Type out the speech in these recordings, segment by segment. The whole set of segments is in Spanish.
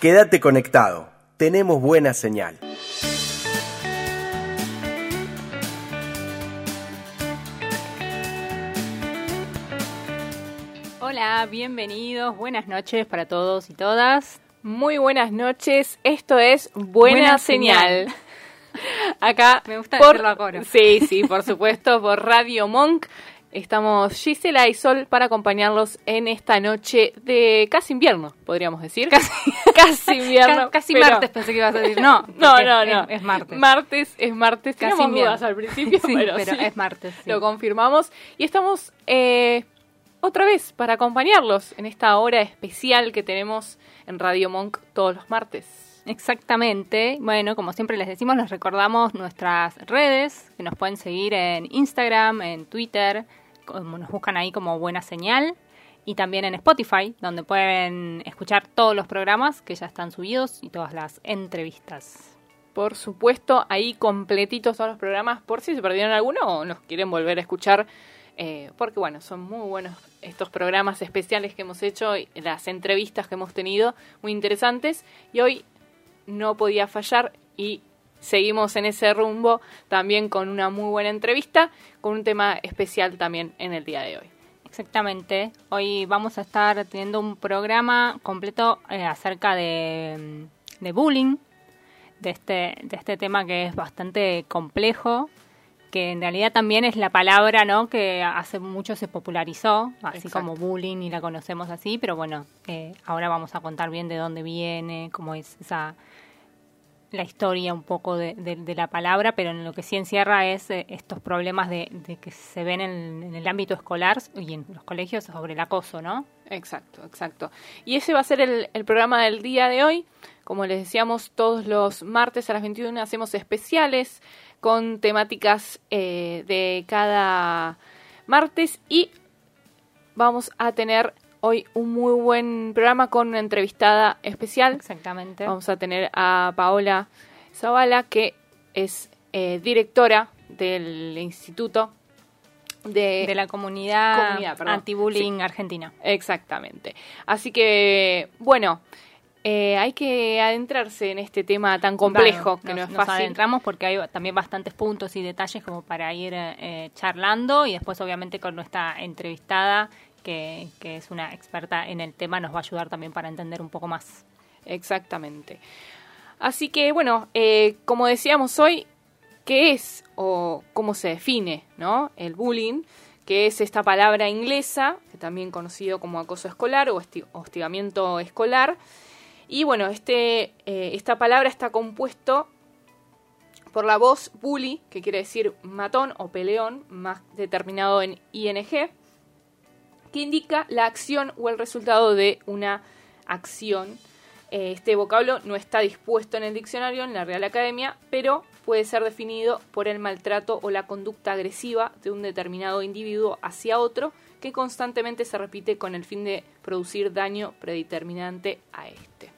Quédate conectado. Tenemos buena señal. Hola, bienvenidos, buenas noches para todos y todas. Muy buenas noches, esto es Buena, Buena Señal. Acá Me gusta por, decirlo a coro. Sí, sí, por supuesto, por Radio Monk. Estamos Gisela y Sol para acompañarlos en esta noche de casi invierno, podríamos decir. Casi, casi invierno. Ca- casi pero- martes pensé que ibas a decir. No, No, no, es- no. Es, es martes. Martes, es martes. Casi Teníamos invierno. dudas al principio, Sí, pero, pero sí. es martes. sí. Lo confirmamos. Y estamos eh, otra vez para acompañarlos en esta hora especial que tenemos en Radio Monk todos los martes. Exactamente. Bueno, como siempre les decimos, les recordamos nuestras redes, que nos pueden seguir en Instagram, en Twitter, como nos buscan ahí como Buena Señal, y también en Spotify, donde pueden escuchar todos los programas que ya están subidos y todas las entrevistas. Por supuesto, ahí completitos todos los programas, por si se perdieron alguno o nos quieren volver a escuchar, eh, porque bueno, son muy buenos estos programas especiales que hemos hecho, y las entrevistas que hemos tenido, muy interesantes, y hoy no podía fallar y seguimos en ese rumbo también con una muy buena entrevista, con un tema especial también en el día de hoy. Exactamente. Hoy vamos a estar teniendo un programa completo eh, acerca de, mm, de bullying, de este, de este tema que es bastante complejo, que en realidad también es la palabra ¿no? que hace mucho se popularizó, así Exacto. como bullying y la conocemos así, pero bueno, eh, ahora vamos a contar bien de dónde viene, cómo es esa la historia un poco de, de- de la palabra, pero en lo que sí encierra es eh, estos problemas de, de que se ven en, en el ámbito escolar y en los colegios sobre el acoso, ¿no? Exacto, exacto. Y ese va a ser el, el programa del día de hoy. Como les decíamos, todos los martes a las 21 hacemos especiales con temáticas eh, de cada martes y vamos a tener hoy un muy buen programa con una entrevistada especial. Exactamente. Vamos a tener a Paola Zavala, que es eh, directora del Instituto de, de la comunidad, Comunidad, anti-bullying argentina. Exactamente. Así que, bueno, eh, hay que adentrarse en este tema tan complejo que nos, no es nos fácil. adentramos porque hay también bastantes puntos y detalles como para ir eh, charlando y después obviamente con nuestra entrevistada que, que es una experta en el tema nos va a ayudar también para entender un poco más. Exactamente. Así que, bueno, eh, como decíamos hoy, ¿qué es o cómo se define ¿no? el bullying? Que es esta palabra inglesa, que también conocido como acoso escolar o hosti- hostigamiento escolar. Y bueno, este, eh, esta palabra está compuesto por la voz bully, que quiere decir matón o peleón, más determinado en ing, que indica la acción o el resultado de una acción. Eh, Este vocablo no está dispuesto en el diccionario en la Real Academia, pero puede ser definido por el maltrato o la conducta agresiva de un determinado individuo hacia otro que constantemente se repite con el fin de producir daño predeterminante a este.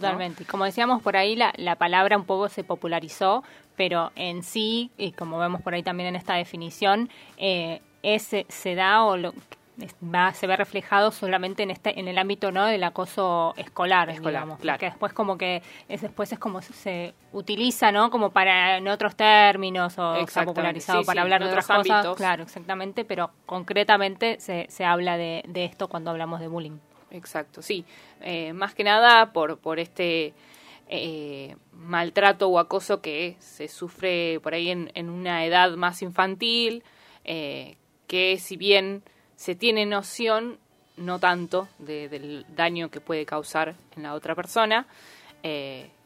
Totalmente. Y como decíamos por ahí, la, la palabra un poco se popularizó, pero en sí, y como vemos por ahí también en esta definición, eh, ese se da o lo, va, se ve reflejado solamente en este en el ámbito no del acoso escolar, Escolar, digamos, claro. que después como que es después es como se- utiliza no como para en otros términos o se ha popularizado sí, para sí, hablar de otras otros cosas ámbitos. claro exactamente pero concretamente se, se habla de, de esto cuando hablamos de bullying Exacto, sí. Eh, más que nada por, por este eh, maltrato o acoso que se sufre por ahí en, en una edad más infantil, eh, que si bien se tiene noción, no tanto, de- del daño que puede causar en la otra persona.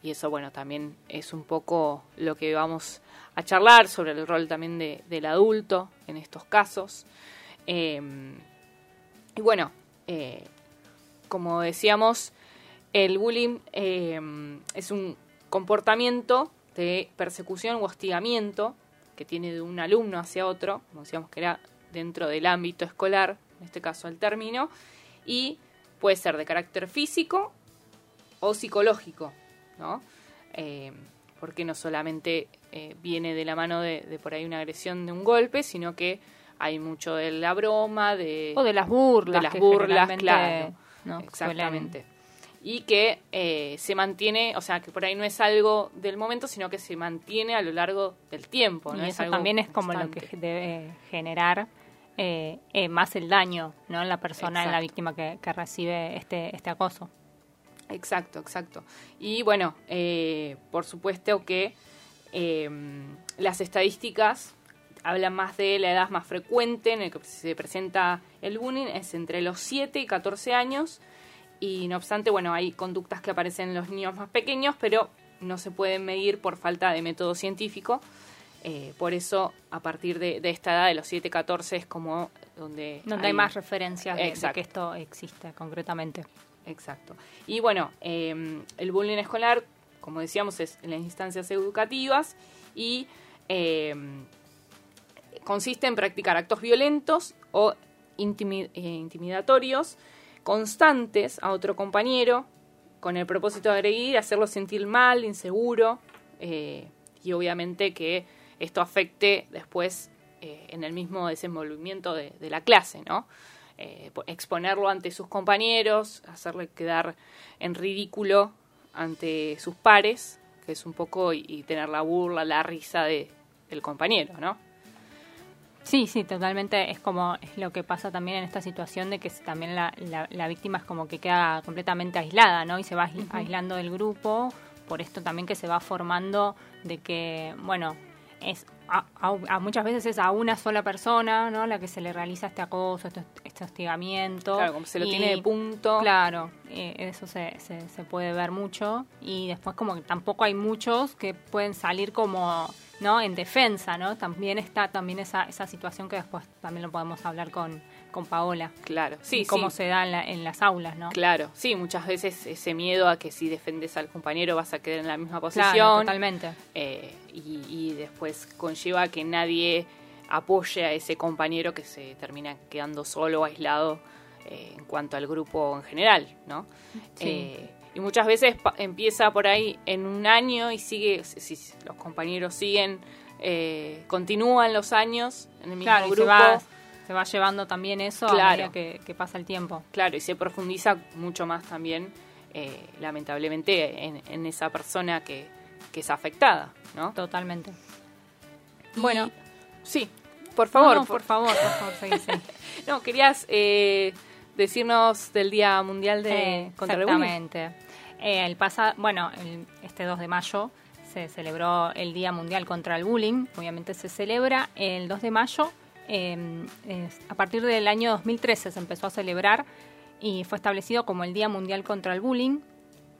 y eso, bueno, también es un poco lo que vamos a charlar sobre el rol también de- del adulto en estos casos. Y bueno, eh, como decíamos, el bullying eh, es un comportamiento de persecución u hostigamiento que tiene de un alumno hacia otro, como decíamos que era dentro del ámbito escolar, en este caso el término, y puede ser de carácter físico o psicológico, ¿no? Eh, porque no solamente eh, viene de la mano de, por ahí una agresión de un golpe, sino que hay mucho de la broma, de... O de las burlas. De las burlas, claro. Exactamente. Y que eh, se mantiene, o sea, que por ahí no es algo del momento, sino que se mantiene a lo largo del tiempo. ¿no? Y eso también es como lo que debe generar eh, más el daño ¿no? en la persona, en la víctima que, que recibe este, este acoso. Exacto, exacto. Y bueno, eh, por supuesto que em, las estadísticas hablan más de la edad más frecuente en el que se presenta el bullying, es entre los 7 y 14 años. Y no obstante, bueno, hay conductas que aparecen en los niños más pequeños, pero no se pueden medir por falta de método científico. Eh, por eso, a partir de, esta edad, de los 7, 14, es como donde... Donde hay, más referencias de, que esto existe concretamente. Exacto. Y bueno, em, el bullying escolar, como decíamos, es en las instancias educativas y em, consiste en practicar actos violentos o eh, intimidatorios constantes a otro compañero con el propósito de agredir, hacerlo sentir mal, inseguro eh, y obviamente que esto afecte después eh, en el mismo desenvolvimiento de, la clase, ¿no? Eh, exponerlo ante sus compañeros, hacerle quedar en ridículo ante sus pares, que es un poco y, tener la burla, la risa de, del compañero, ¿no? Sí, sí, totalmente. Es como es lo que pasa también en esta situación de que también la, la, víctima es como que queda completamente aislada, ¿no? Y se va aislando del grupo. Por esto también que se va formando de que, bueno, es a, muchas veces es a una sola persona, ¿no? La que se le realiza este acoso, este, este hostigamiento. Claro, como se lo tiene de punto. Claro, eh, eso se, se, se, puede ver mucho. Y después como que tampoco hay muchos que pueden salir como, ¿no? En defensa, ¿no? También está también esa, esa situación que después también lo podemos hablar con, con Paola. Claro, sí. Cómo se da en, las aulas, ¿no? Claro, sí, muchas veces ese miedo a que si defendes al compañero vas a quedar en la misma posición. Claro, totalmente. Eh, y, después conlleva que nadie apoye a ese compañero que se termina quedando solo, aislado eh, en cuanto al grupo en general, ¿no? Eh, y muchas veces empieza por ahí en un año y sigue, si, los compañeros siguen, continúan los años en el mismo grupo se va llevando también eso a medida que, pasa el tiempo. Claro, y se profundiza mucho más también, eh, lamentablemente, en, esa persona que, es afectada, ¿no? Totalmente. bueno, sí, por favor. por, favor, por favor, no, querías eh, decirnos del Día Mundial de contra Exactamente. Eh, el pasa, bueno, este 2 de mayo se celebró el Día Mundial contra el Bullying. Obviamente se celebra el 2 de mayo Em, a partir del año 2013 se empezó a celebrar y fue establecido como el Día Mundial contra el Bullying.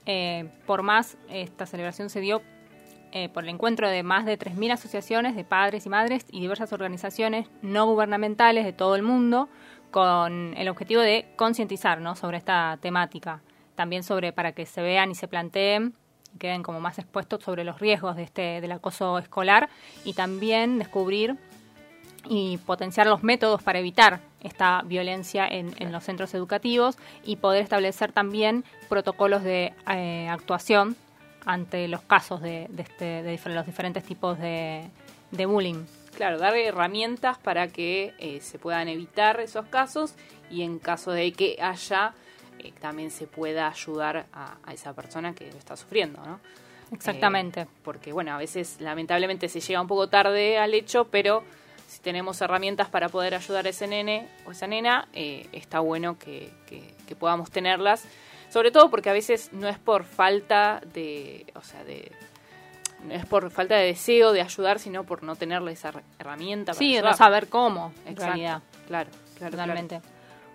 Eh, por más, esta celebración se dio eh, por el encuentro de más de 3.000 asociaciones de padres y madres y diversas organizaciones no gubernamentales de todo el mundo con el objetivo de concientizar sobre esta temática. También sobre para que se vean y se planteen y queden como más expuestos sobre los riesgos de este, del acoso escolar y también descubrir y potenciar los métodos para evitar esta violencia en, los centros educativos y poder establecer también protocolos de eh, actuación ante los casos de, este, de los diferentes tipos de, bullying. Claro, dar herramientas para que eh, se puedan evitar esos casos y en caso de que haya, eh, también se pueda ayudar a, esa persona que lo está sufriendo, ¿no? Exactamente. porque, bueno, a veces lamentablemente se llega un poco tarde al hecho, pero si tenemos herramientas para poder ayudar a ese nene o esa nena, eh, está bueno que, podamos tenerlas. Sobre todo porque a veces no es por falta de, o sea, de, no es por falta de deseo de ayudar, sino por no tenerle esa herramienta. Para sí, no saber cómo, en realidad. Claro, claro. Totalmente.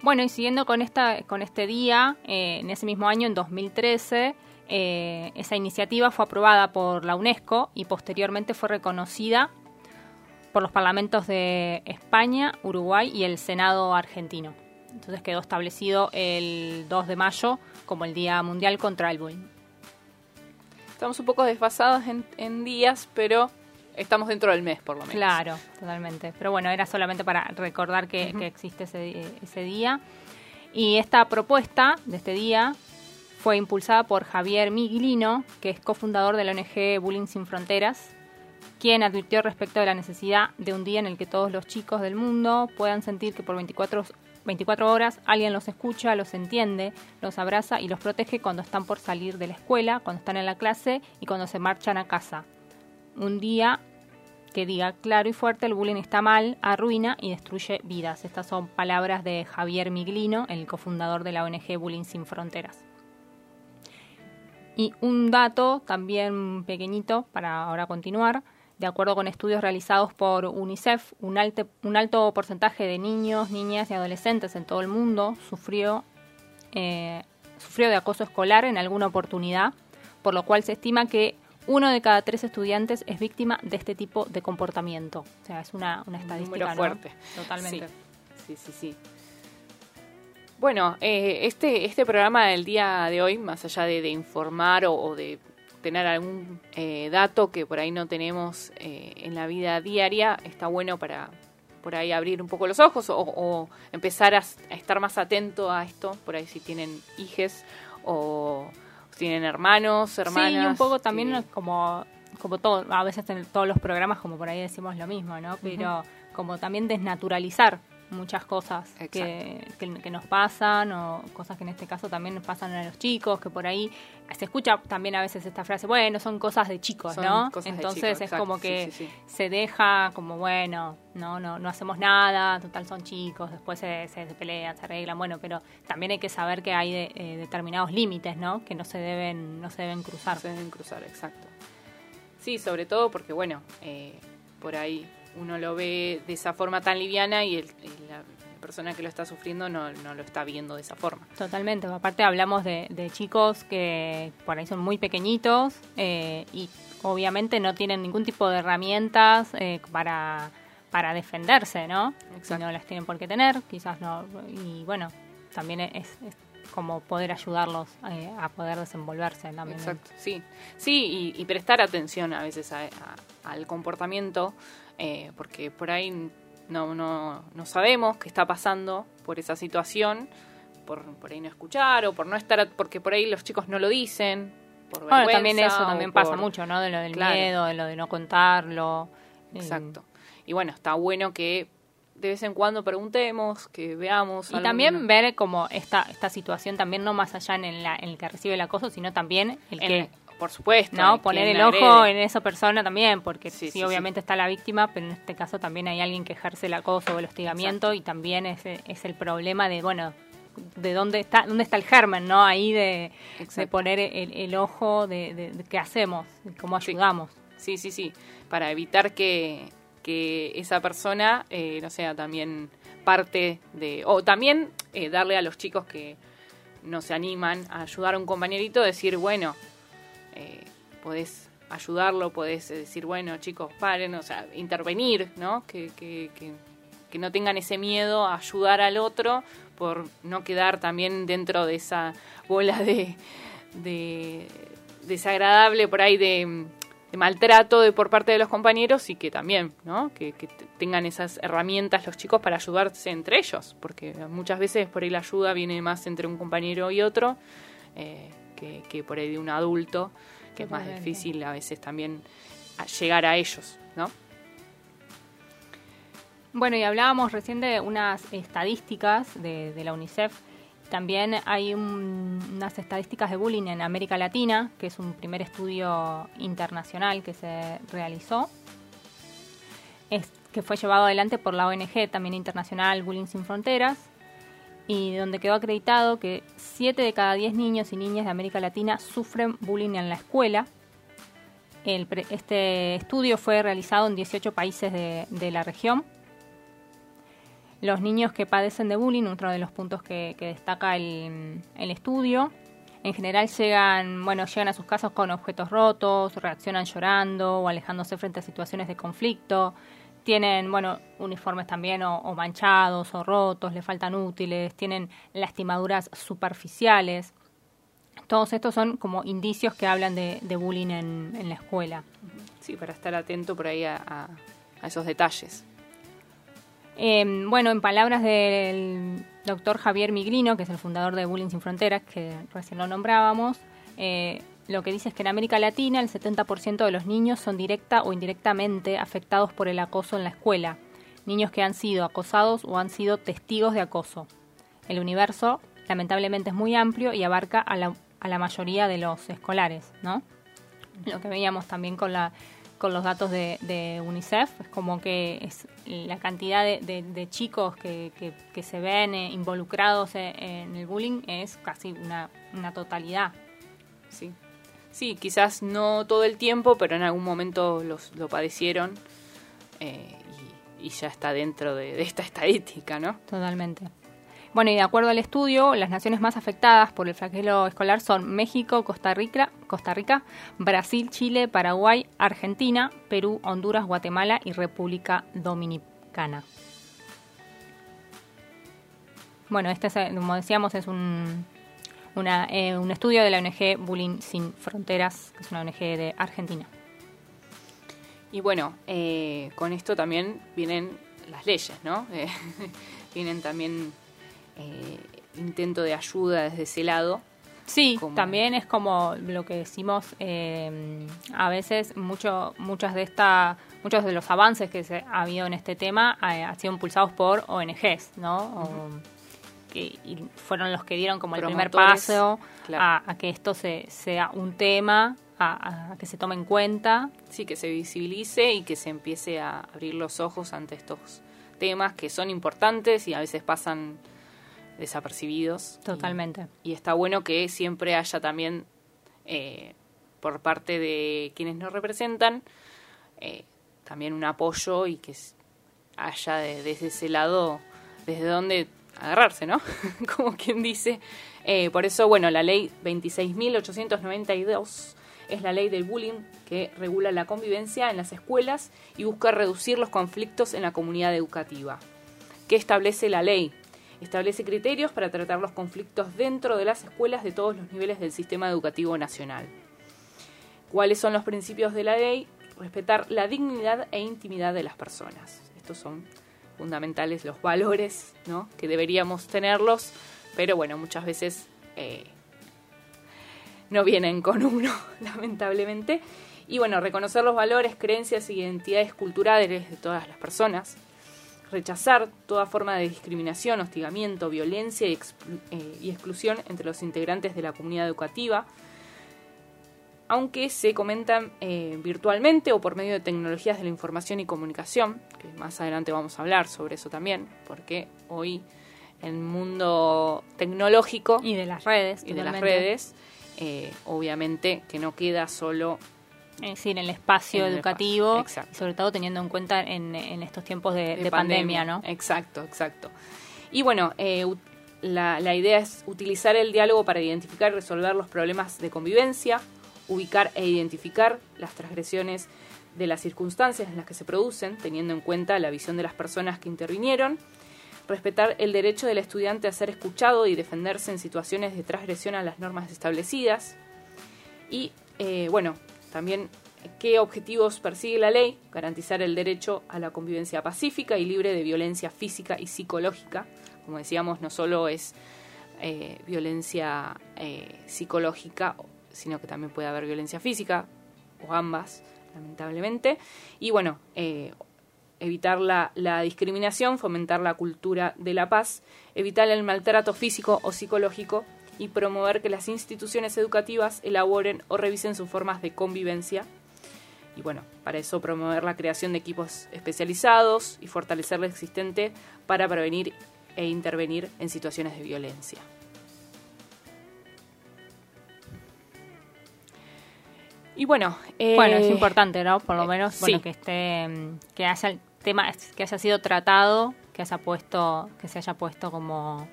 Bueno, y siguiendo con, esta, con este día, eh, en ese mismo año, en 2013, eh, esa iniciativa fue aprobada por la UNESCO y posteriormente fue reconocida por los parlamentos de España, Uruguay y el Senado argentino. Entonces quedó establecido el 2 de mayo como el Día Mundial contra el Bullying. Estamos un poco desfasados en, días, pero estamos dentro del mes, por lo menos. Claro, totalmente. Pero bueno, era solamente para recordar que, existe ese, ese, día. Y esta propuesta de este día fue impulsada por Javier Miglino, que es cofundador de la ONG Bullying Sin Fronteras, quien advirtió respecto de la necesidad de un día en el que todos los chicos del mundo puedan sentir que por 24, 24 horas alguien los escucha, los entiende, los abraza y los protege cuando están por salir de la escuela, cuando están en la clase y cuando se marchan a casa. Un día que diga claro y fuerte el bullying está mal, arruina y destruye vidas. Estas son palabras de Javier Miglino, el cofundador de la ONG Bullying Sin Fronteras. Y un dato también pequeñito para ahora continuar de acuerdo con estudios realizados por UNICEF, un, alto porcentaje de niños, niñas y adolescentes en todo el mundo sufrió, eh, sufrió de acoso escolar en alguna oportunidad, por lo cual se estima que uno de cada tres estudiantes es víctima de este tipo de comportamiento. O sea, es una, una estadística fuerte. Totalmente. Sí, sí, sí. Bueno, eh, este, este programa del día de hoy, más allá de, informar o de tener algún eh, dato que por ahí no tenemos eh, en la vida diaria, está bueno para por ahí abrir un poco los ojos o, empezar a, estar más atento a esto, por ahí si tienen hijes o tienen hermanos, hermanas. Sí, y un poco también como como todo, a veces en todos los programas como por ahí decimos lo mismo, ¿no? Pero como también desnaturalizar muchas cosas que, que, nos pasan o cosas que en este caso también nos pasan a los chicos, que por ahí se escucha también a veces esta frase, bueno, son cosas de chicos, ¿no? Entonces es como que se deja como, bueno, no, no, no hacemos nada, total son chicos, después se, se pelean, se arreglan, bueno, pero también hay que saber que hay eh, determinados límites, ¿no? Que no se deben, no se deben cruzar. No se deben cruzar, exacto. Sí, sobre todo porque, bueno, eh, por ahí uno lo ve de esa forma tan liviana y, la persona que lo está sufriendo no, lo está viendo de esa forma. Totalmente, aparte hablamos de, chicos que por ahí son muy pequeñitos eh, y obviamente no tienen ningún tipo de herramientas eh, para, para defenderse, ¿no? No las tienen por qué tener, quizás no. Y bueno, también es, como poder ayudarlos eh, a poder desenvolverse también. Exacto, sí. Sí, y, prestar atención a veces al comportamiento eh, porque por ahí no, no, no sabemos qué está pasando por esa situación, por, por ahí no escuchar o por no estar, porque por ahí los chicos no lo dicen. Por bueno, también eso también pasa mucho, ¿no? De lo del miedo, de lo de no contarlo. Exacto. Y bueno, está bueno que de vez en cuando preguntemos, que veamos. Y también ver como esta, esta situación, también no más allá en, la, en el que recibe el acoso, sino también el que por supuesto. No, poner el ojo en esa persona también, porque sí, obviamente está la víctima, pero en este caso también hay alguien que ejerce el acoso o el hostigamiento y también es, es el problema de, bueno, de dónde está dónde está el germen, ¿no? Ahí de, poner el, ojo de, qué hacemos, cómo ayudamos. Sí, sí, sí, para evitar que, que esa persona eh, no sea también parte de... O también eh, darle a los chicos que no se animan a ayudar a un compañerito, decir, bueno, eh, podés ayudarlo, podés decir, bueno, chicos, paren, o sea, intervenir, ¿no? Que, que, que, no tengan ese miedo a ayudar al otro por no quedar también dentro de esa bola de, de desagradable por ahí de, maltrato de por parte de los compañeros y que también, ¿no? Que, tengan esas herramientas los chicos para ayudarse entre ellos, porque muchas veces por ahí la ayuda viene más entre un compañero y otro. Eh, que, por ahí de un adulto, que es más difícil a veces también llegar a ellos, ¿no? Bueno, y hablábamos recién de unas estadísticas de, la UNICEF. También hay unas estadísticas de bullying en América Latina, que es un primer estudio internacional que se realizó, es, que fue llevado adelante por la ONG también internacional Bullying Sin Fronteras, y donde quedó acreditado que 7 de cada 10 niños y niñas de América Latina sufren bullying en la escuela. este estudio fue realizado en 18 países de, la región. Los niños que padecen de bullying, otro de los puntos que, destaca el, el, estudio, en general llegan, bueno, llegan a sus casas con objetos rotos, reaccionan llorando o alejándose frente a situaciones de conflicto, tienen, bueno, uniformes también o, manchados o rotos, le faltan útiles, tienen lastimaduras superficiales. Todos estos son como indicios que hablan de, bullying en, la escuela. Sí, para estar atento por ahí a, esos detalles. Em, bueno, en palabras del doctor Javier Migrino, que es el fundador de Bullying Sin Fronteras, que recién lo nombrábamos, eh, lo que dice es que en América Latina el 70% de los niños son directa o indirectamente afectados por el acoso en la escuela, niños que han sido acosados o han sido testigos de acoso. El universo lamentablemente es muy amplio y abarca a la, a la mayoría de los escolares, ¿no? Lo que veíamos también con la con los datos de, UNICEF, es como que es la cantidad de, chicos que, se ven eh, involucrados e, en, el bullying es casi una, una totalidad. Sí. Sí, quizás no todo el tiempo, pero en algún momento los, lo padecieron eh, y, ya está dentro de, esta estadística, ¿no? Totalmente. Bueno, y de acuerdo al estudio, las naciones más afectadas por el flagelo escolar son México, Costa Rica, Costa Rica, Brasil, Chile, Paraguay, Argentina, Perú, Honduras, Guatemala y República Dominicana. Bueno, este, como decíamos, es un, eh, un estudio de la ONG Bullying Sin Fronteras, que es una ONG de Argentina. Y bueno, eh, con esto también vienen las leyes, ¿no? Eh, vienen también intento de ayuda desde ese lado. Sí, también es como lo que decimos, a veces mucho, muchas de esta, muchos de los avances que se ha habido en este tema han sido impulsados por ONGs, ¿no? Que fueron los que dieron como el primer paso a, que esto se, sea un tema, a, que se tome en cuenta. Sí, que se visibilice y que se empiece a abrir los ojos ante estos temas que son importantes y a veces pasan desapercibidos. Totalmente. Y, está bueno que siempre haya también, eh, por parte de quienes nos representan, eh, también un apoyo y que haya desde ese lado, desde donde agarrarse, ¿no? Como quien dice. Eh, por eso, bueno, la ley 26.892 es la ley del bullying que regula la convivencia en las escuelas y busca reducir los conflictos en la comunidad educativa. ¿Qué establece la ley? Establece criterios para tratar los conflictos dentro de las escuelas de todos los niveles del sistema educativo nacional. ¿Cuáles son los principios de la ley? Respetar la dignidad e intimidad de las personas. Estos son fundamentales los valores, ¿no? Que deberíamos tenerlos, pero bueno, muchas veces eh, no vienen con uno, lamentablemente. Y bueno, reconocer los valores, creencias y identidades culturales de todas las personas, rechazar toda forma de discriminación, hostigamiento, violencia y, eh, y exclusión entre los integrantes de la comunidad educativa, aunque se comentan eh, virtualmente o por medio de tecnologías de la información y comunicación, que más adelante vamos a hablar sobre eso también, porque hoy el mundo tecnológico y de las redes y de las redes, eh, obviamente que no queda solo es decir, en el espacio educativo, sobre todo teniendo en cuenta en, estos tiempos de, pandemia, ¿no? Exacto, exacto. Y bueno, eh, la, la, idea es utilizar el diálogo para identificar y resolver los problemas de convivencia, ubicar e identificar las transgresiones de las circunstancias en las que se producen, teniendo en cuenta la visión de las personas que intervinieron, respetar el derecho del estudiante a ser escuchado y defenderse en situaciones de transgresión a las normas establecidas, y, eh, bueno, también qué objetivos persigue la ley, garantizar el derecho a la convivencia pacífica y libre de violencia física y psicológica, como decíamos, no solo es eh, violencia eh, psicológica sino que también puede haber violencia física, o ambas, lamentablemente. Y bueno, eh, evitar la, discriminación, fomentar la cultura de la paz, evitar el maltrato físico o psicológico y promover que las instituciones educativas elaboren o revisen sus formas de convivencia. Y bueno, para eso promover la creación de equipos especializados y fortalecer lo existente para prevenir e intervenir en situaciones de violencia. Y bueno, bueno, es eh, importante, ¿no? Por lo menos, bueno, que esté, que haya el tema, que haya sido tratado, que haya puesto, que se haya puesto como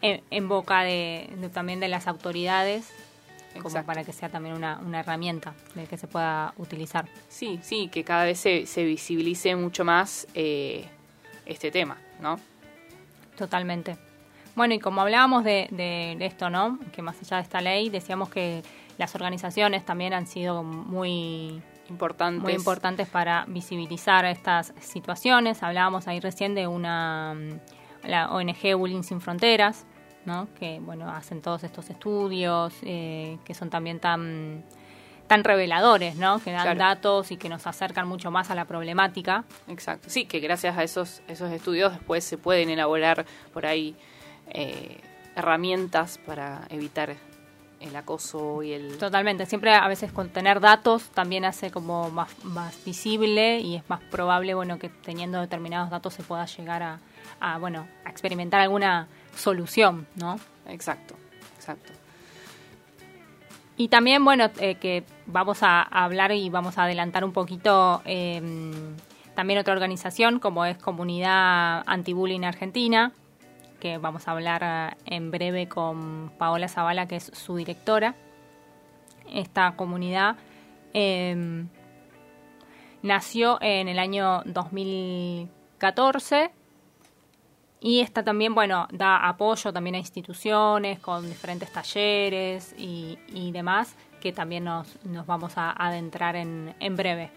en, boca de, también de las autoridades. como para que sea también una, una herramienta de que se pueda utilizar. Sí, sí, que cada vez se, se visibilice mucho más eh, este tema, ¿no? Totalmente. Bueno, y como hablábamos de, de, esto, ¿no? Que más allá de esta ley, decíamos que las organizaciones también han sido muy importantes. muy importantes para visibilizar estas situaciones. Hablábamos ahí recién de una la ONG Bullying Sin Fronteras, ¿no? que bueno hacen todos estos estudios eh, que son también tan tan reveladores, ¿no? Que dan datos y que nos acercan mucho más a la problemática. Exacto. Sí, que gracias a esos esos estudios después se pueden elaborar por ahí eh, herramientas para evitar el acoso y el... Totalmente, siempre a veces con tener datos también hace como más, más visible y es más probable, bueno, que teniendo determinados datos se pueda llegar a, a bueno, a experimentar alguna solución, ¿no? Exacto, exacto. Y también, bueno, eh, que vamos a, hablar y vamos a adelantar un poquito eh, también otra organización como es Comunidad Antibullying Argentina, que vamos a hablar eh, en breve con Paola Zavala, que es su directora. Esta comunidad eh, nació en el año 2014 y esta también, bueno, da apoyo también a instituciones con diferentes talleres y, y demás que también nos, nos vamos a adentrar en, en breve.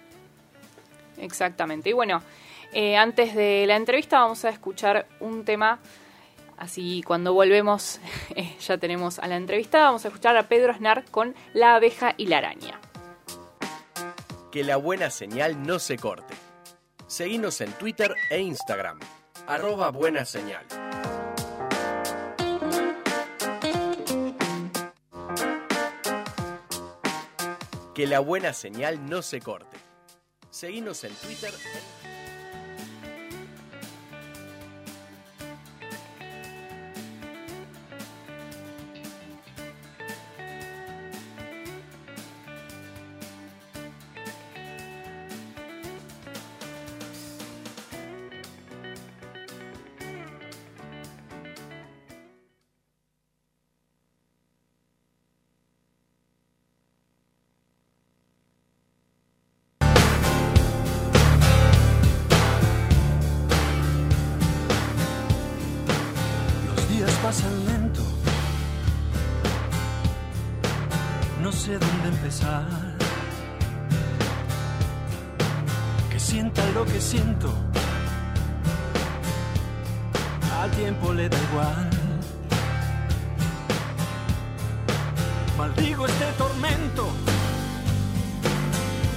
Exactamente. Y bueno, eh, antes de la entrevista vamos a escuchar un tema Así cuando volvemos eh, ya tenemos a la entrevista. Vamos a escuchar a Pedro Aznar con La abeja y la araña. Que la buena señal no se corte. Seguimos en Twitter e Instagram. Arroba buena señal. Que la buena señal no se corte. Seguimos en Twitter e maldigo este tormento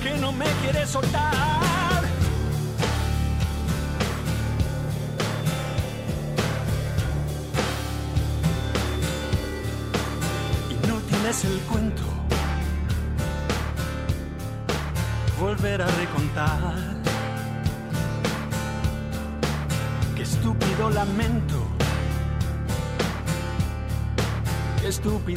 que no me quiere soltar. Y no tienes el cuento, volver a recontar. Qué estúpido lamento sin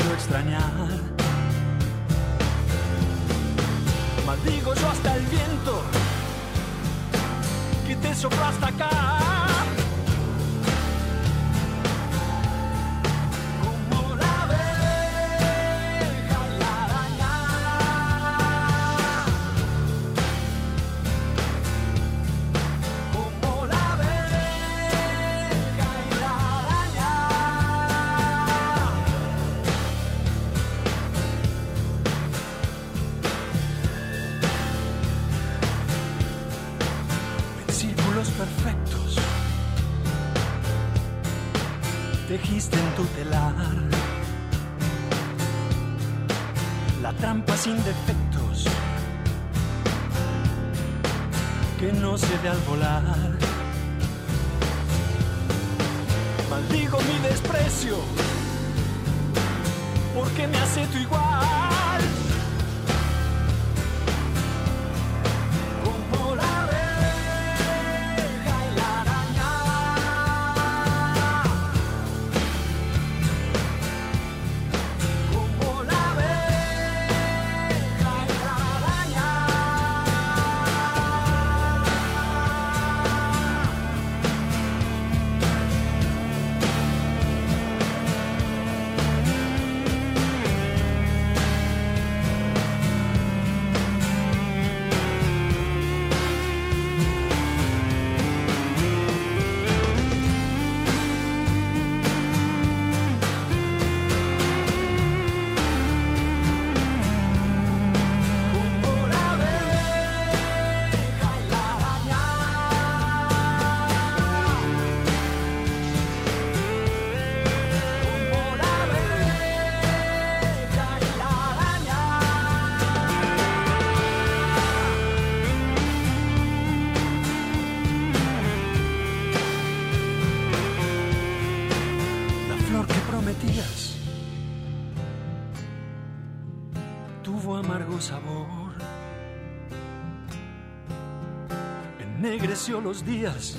Ennegreció los días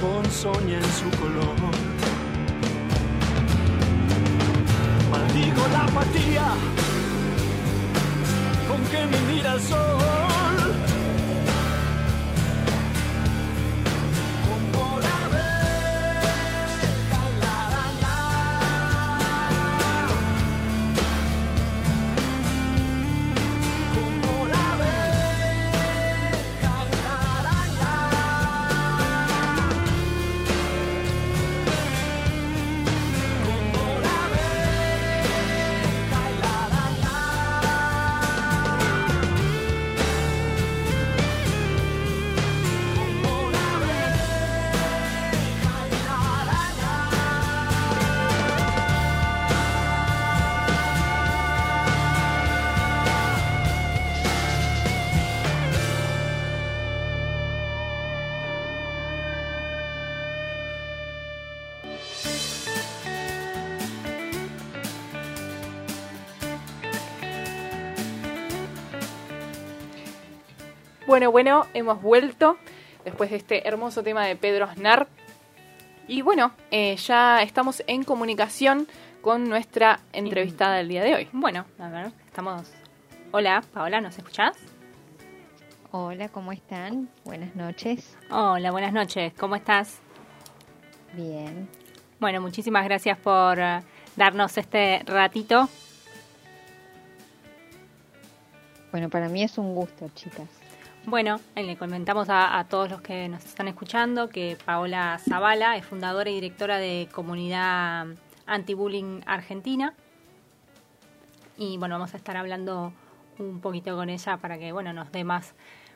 con soña en su color. Bueno, bueno, hemos vuelto después de este hermoso tema de Pedro Aznar. Y bueno, eh, ya estamos en comunicación con nuestra entrevistada del día de hoy. Bueno, a ver, estamos... Hola, Paola, ¿nos escuchás? Hola, ¿cómo están? Buenas noches. Hola, buenas noches, ¿cómo estás? Bien. Bueno, muchísimas gracias por eh, darnos este ratito. Bueno, para mí es un gusto, chicas. Bueno, eh, le comentamos a, todos los que nos están escuchando que Paola Zavala es fundadora y directora de Comunidad Anti-Bullying Argentina. Y bueno, vamos a estar hablando un poquito con ella para que bueno nos dé más,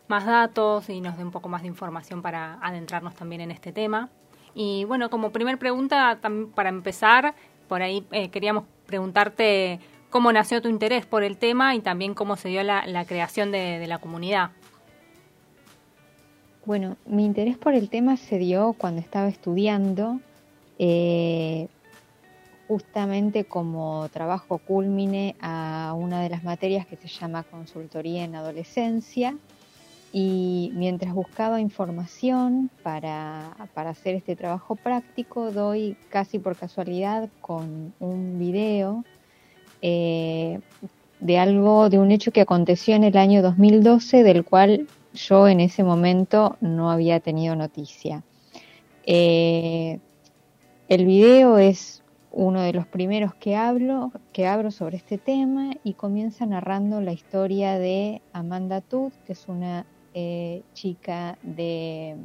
más datos y nos dé un poco más de información para adentrarnos también en este tema. Y bueno, como primer pregunta, para empezar, por ahí eh, queríamos preguntarte cómo nació tu interés por el tema y también cómo se dio la, creación de la comunidad. Bueno, mi interés por el tema se dio cuando estaba estudiando, eh, justamente como trabajo culmine a una de las materias que se llama consultoría en adolescencia. Y mientras buscaba información para, para hacer este trabajo práctico, doy casi por casualidad con un video eh, de algo, de un hecho que aconteció en el año 2012, del cual yo en ese momento no había tenido noticia. Eh, el video es uno de los primeros que hablo, que abro sobre este tema y comienza narrando la historia de Amanda Tooth, que es una eh, chica de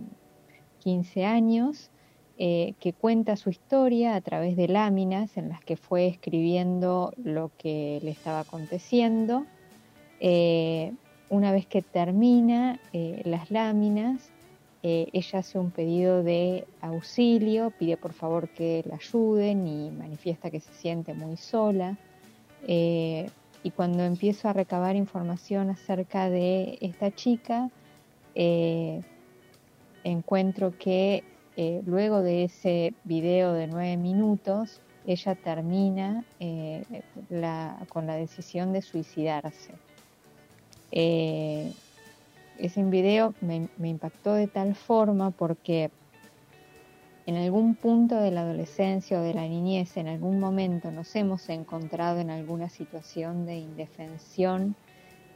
15 años eh, que cuenta su historia a través de láminas en las que fue escribiendo lo que le estaba aconteciendo. Una vez que termina eh, las láminas, eh, ella hace un pedido de auxilio, pide por favor que la ayuden y manifiesta que se siente muy sola. Eh, y cuando empiezo a recabar información acerca de esta chica, encuentro que luego de ese video de nueve minutos, ella termina con la decisión de suicidarse. Eh, ese video me, impactó de tal forma porque en algún punto de la adolescencia o de la niñez, en algún momento nos hemos encontrado en alguna situación de indefensión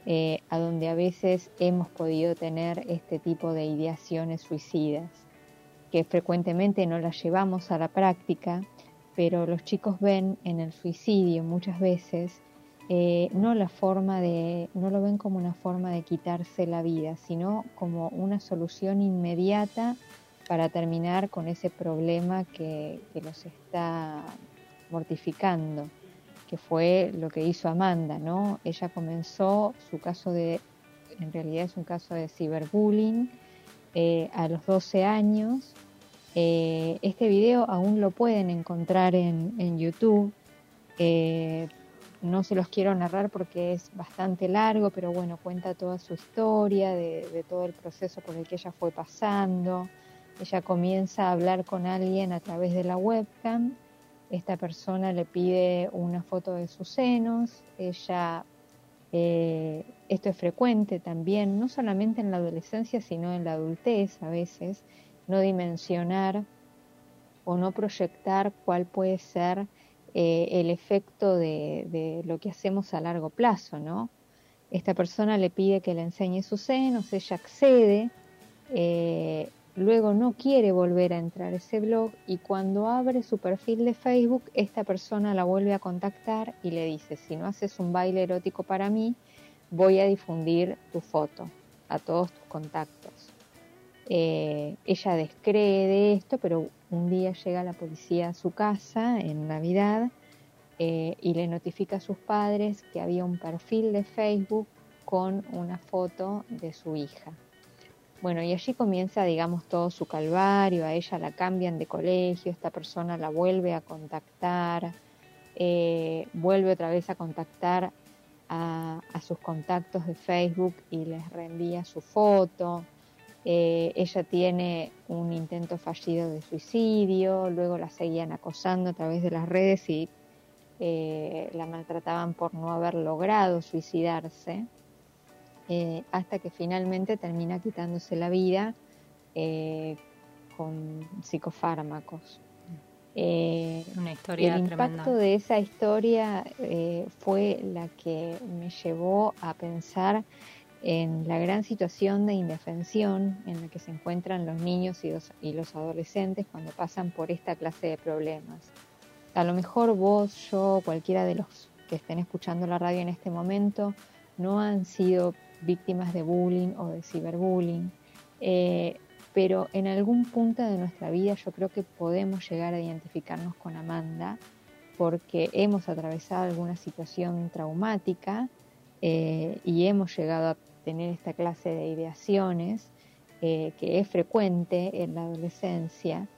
eh, a donde a veces hemos podido tener este tipo de ideaciones suicidas, que frecuentemente no las llevamos a la práctica, pero los chicos ven en el suicidio muchas veces eh, no la forma de, no lo ven como una forma de quitarse la vida, sino como una solución inmediata para terminar con ese problema que, que los está mortificando, que fue lo que hizo Amanda, ¿no? Ella comenzó su caso de, en realidad es un caso de ciberbullying, eh, a los 12 años. Eh, este video aún lo pueden encontrar en, en YouTube. No se los quiero narrar porque es bastante largo, pero bueno, cuenta toda su historia, de, todo el proceso por el que ella fue pasando, Ella comienza a hablar con alguien a través de la webcam. Esta persona le pide una foto de sus senos. Ella, eh, esto es frecuente también, no solamente en la adolescencia, sino en la adultez a veces, no dimensionar o no proyectar cuál puede ser eh, el efecto de, lo que hacemos a largo plazo, ¿no? Esta persona le pide que le enseñe sus senos, ella accede, eh, luego no quiere volver a entrar a ese blog y cuando abre su perfil de Facebook, esta persona la vuelve a contactar y le dice, si no haces un baile erótico para mí, voy a difundir tu foto a todos tus contactos. Eh, ella descree de esto, pero un día llega la policía a su casa en Navidad eh, y le notifica a sus padres que había un perfil de Facebook con una foto de su hija. Bueno, y allí comienza, digamos, todo su calvario, a ella la cambian de colegio, esta persona la vuelve a contactar, eh, vuelve otra vez a contactar a, a, sus contactos de Facebook y les reenvía su foto. Eh, ella tiene un intento fallido de suicidio, luego la seguían acosando a través de las redes y eh, la maltrataban por no haber logrado suicidarse, eh, hasta que finalmente termina quitándose la vida con psicofármacos. Una historia el impacto tremenda. de esa historia fue la que me llevó a pensar en la gran situación de indefensión en la que se encuentran los niños y los, y los adolescentes cuando pasan por esta clase de problemas. A lo mejor vos, yo, cualquiera de los que estén escuchando la radio en este momento, no han sido víctimas de bullying o de ciberbullying, eh, pero en algún punto de nuestra vida yo creo que podemos llegar a identificarnos con Amanda porque hemos atravesado alguna situación traumática eh, y hemos llegado a tener esta clase de ideaciones eh, que es frecuente en la adolescencia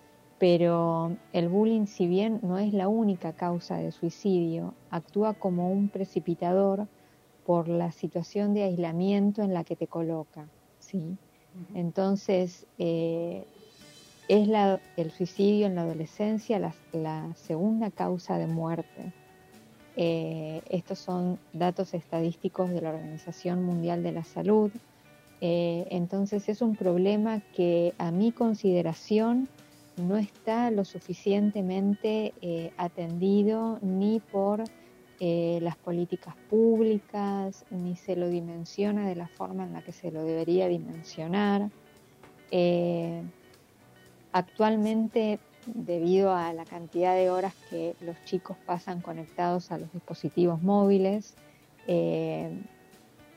pero el bullying, si bien no es la única causa de suicidio, actúa como un precipitador por la situación de aislamiento en la que te coloca. ¿sí? Entonces, eh, es la, el suicidio en la adolescencia la, la segunda causa de muerte. Eh, estos son datos estadísticos de la Organización Mundial de la Salud. Eh, entonces, es un problema que a mi consideración no está lo suficientemente eh, atendido ni por las políticas públicas, ni se lo dimensiona de la forma en la que se lo debería dimensionar. Actualmente, debido a la cantidad de horas que los chicos pasan conectados a los dispositivos móviles,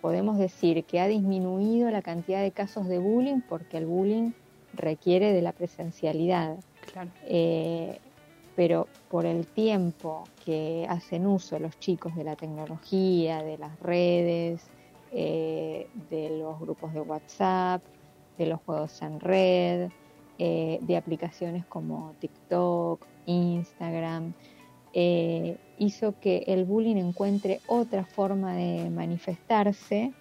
podemos decir que ha disminuido la cantidad de casos de bullying porque el bullying requiere de la presencialidad. Claro. Eh, pero por el tiempo que hacen uso los chicos de la tecnología, de las redes, eh, de los grupos de WhatsApp, de los juegos en red, eh, de aplicaciones como TikTok, Instagram, eh, hizo que el bullying encuentre otra forma de manifestarse,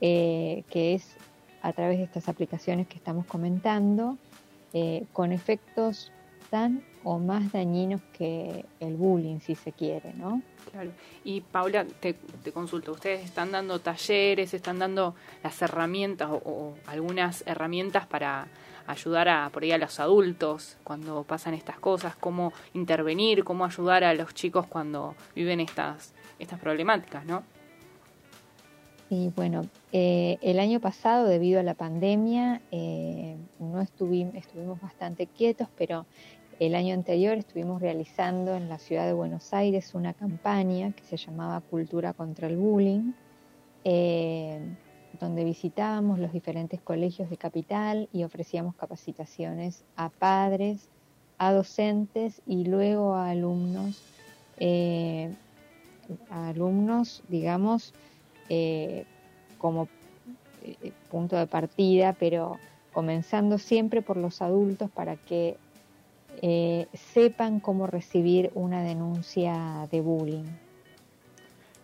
que es a través de estas aplicaciones que estamos comentando, eh, con efectos tan o más dañinos que el bullying, si se quiere, ¿no? Claro. Y Paula, te, consulto, ¿ustedes están dando talleres, están dando las herramientas o, algunas herramientas para ayudar a por ahí a los adultos cuando pasan estas cosas, cómo intervenir, cómo ayudar a los chicos cuando viven estas estas problemáticas, ¿no? Y bueno, eh, el año pasado, debido a la pandemia, eh, no estuvimos, estuvimos bastante quietos, pero el año anterior estuvimos realizando en la ciudad de Buenos Aires una campaña que se llamaba Cultura contra el Bullying, eh, donde visitábamos los diferentes colegios de capital y ofrecíamos capacitaciones a padres, a docentes y luego a alumnos, a alumnos, digamos, eh, como eh, punto de partida, pero comenzando siempre por los adultos para que eh, sepan cómo recibir una denuncia de bullying.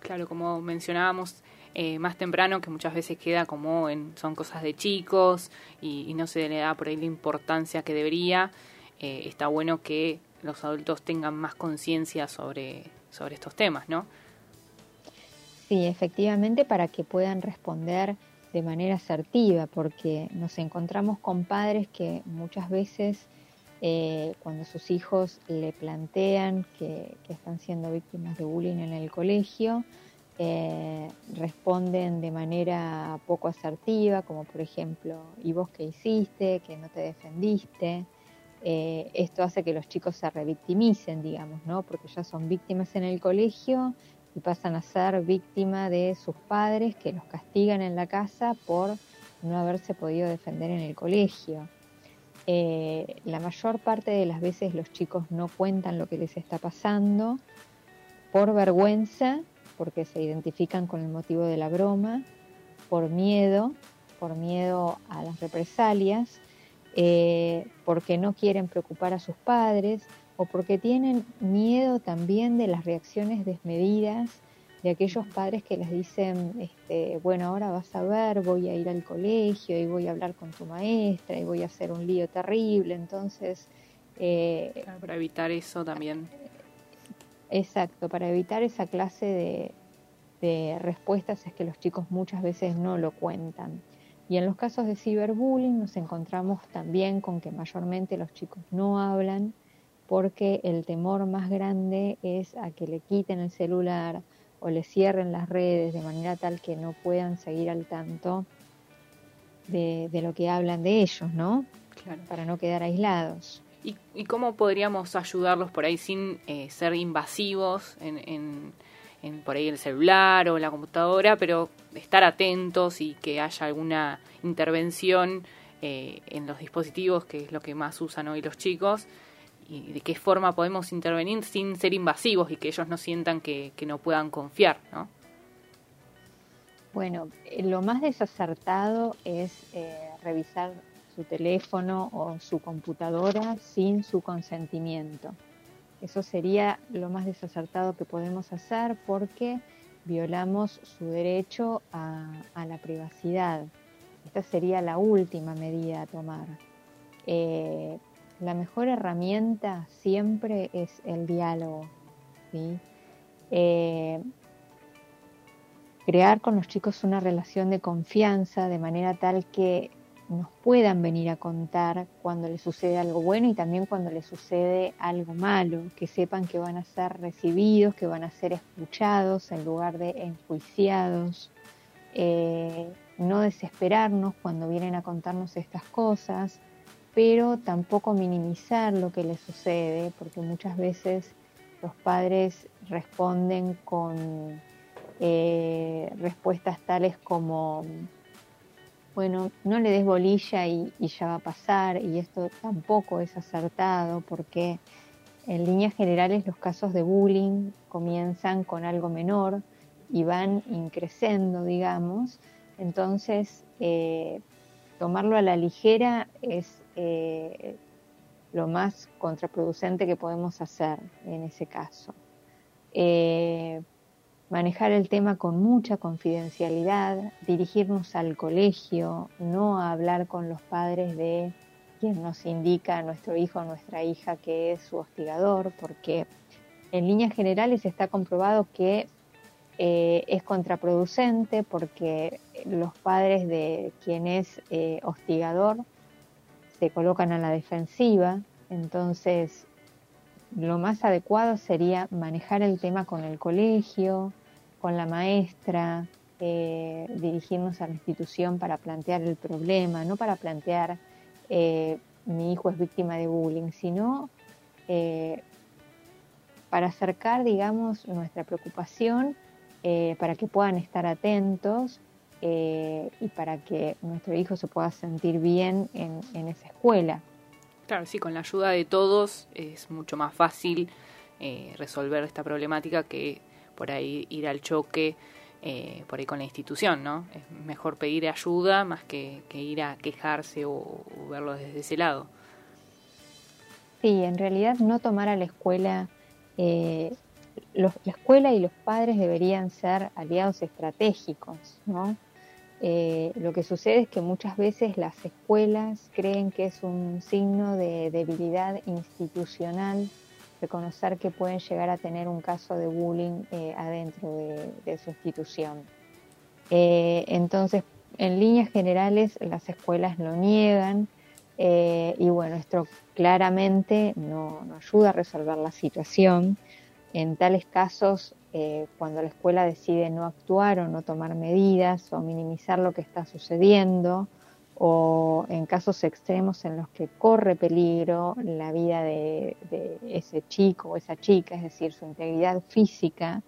Claro, como mencionábamos, eh, más temprano, que muchas veces queda como en, son cosas de chicos y, no se le da por ahí la importancia que debería, eh, está bueno que los adultos tengan más conciencia sobre, sobre estos temas, ¿no? Sí, efectivamente, para que puedan responder de manera asertiva, porque nos encontramos con padres que muchas veces eh, cuando sus hijos le plantean que, están siendo víctimas de bullying en el colegio, eh, responden de manera poco asertiva, como por ejemplo, ¿y vos qué hiciste? ¿Que no te defendiste? Eh, esto hace que los chicos se revictimicen, digamos, ¿no? Porque ya son víctimas en el colegio y pasan a ser víctimas de sus padres que los castigan en la casa por no haberse podido defender en el colegio. Eh, la mayor parte de las veces los chicos no cuentan lo que les está pasando por vergüenza, porque se identifican con el motivo de la broma, por miedo, por miedo a las represalias, eh, porque no quieren preocupar a sus padres o porque tienen miedo también de las reacciones desmedidas de aquellos padres que les dicen, este, bueno, ahora vas a ver, voy a ir al colegio y voy a hablar con tu maestra y voy a hacer un lío terrible, entonces... Eh, para evitar eso también. Exacto, para evitar esa clase de, de respuestas es que los chicos muchas veces no lo cuentan. Y en los casos de ciberbullying nos encontramos también con que mayormente los chicos no hablan porque el temor más grande es a que le quiten el celular o le cierren las redes de manera tal que no puedan seguir al tanto de, de lo que hablan de ellos, ¿no? Claro. Para no quedar aislados. ¿Y, y cómo podríamos ayudarlos por ahí sin eh, ser invasivos en, en, por ahí el celular o la computadora, pero estar atentos y que haya alguna intervención eh, en los dispositivos, que es lo que más usan hoy los chicos? y de qué forma podemos intervenir sin ser invasivos y que ellos no sientan que, que no puedan confiar, ¿no? Bueno, lo más desacertado es eh, revisar su teléfono o su computadora sin su consentimiento. Eso sería lo más desacertado que podemos hacer porque violamos su derecho a, la privacidad. Esta sería la última medida a tomar. Eh, la mejor herramienta siempre es el diálogo. Eh, crear con los chicos una relación de confianza de manera tal que nos puedan venir a contar cuando les sucede algo bueno y también cuando les sucede algo malo, que sepan que van a ser recibidos, que van a ser escuchados en lugar de enjuiciados, eh, no desesperarnos cuando vienen a contarnos estas cosas, pero tampoco minimizar lo que les sucede, porque muchas veces los padres responden con eh, respuestas tales como, bueno, no le des bolilla y, ya va a pasar, y esto tampoco es acertado, porque en líneas generales los casos de bullying comienzan con algo menor y van increciendo, digamos, entonces eh, tomarlo a la ligera es eh, lo más contraproducente que podemos hacer en ese caso. Eh, manejar el tema con mucha confidencialidad, dirigirnos al colegio, no hablar con los padres de quien nos indica a nuestro hijo o nuestra hija que es su hostigador, porque en líneas generales está comprobado que eh, es contraproducente porque los padres de quien es eh, hostigador se colocan a la defensiva, entonces lo más adecuado sería manejar el tema con el colegio, con la maestra, eh, dirigirnos a la institución para plantear el problema, no para plantear eh, mi hijo es víctima de bullying, sino eh, para acercar, digamos, nuestra preocupación eh, para que puedan estar atentos y para que nuestro hijo se pueda sentir bien en, esa escuela. Claro, sí, con la ayuda de todos es mucho más fácil resolver esta problemática que por ahí ir al choque eh, por ahí con la institución, ¿no? Es mejor pedir ayuda más que, que ir a quejarse o, verlo desde ese lado. Sí, en realidad no tomar a la escuela eh, los, la escuela y los padres deberían ser aliados estratégicos, ¿no? Eh, lo que sucede es que muchas veces las escuelas creen que es un signo de debilidad institucional reconocer que pueden llegar a tener un caso de bullying eh, adentro de, su institución. Eh, entonces, en líneas generales, las escuelas lo niegan eh, y bueno, esto claramente no, no, ayuda a resolver la situación. En tales casos, eh, cuando la escuela decide no actuar o no tomar medidas o minimizar lo que está sucediendo, o en casos extremos en los que corre peligro la vida de, ese chico o esa chica, es decir, su integridad física,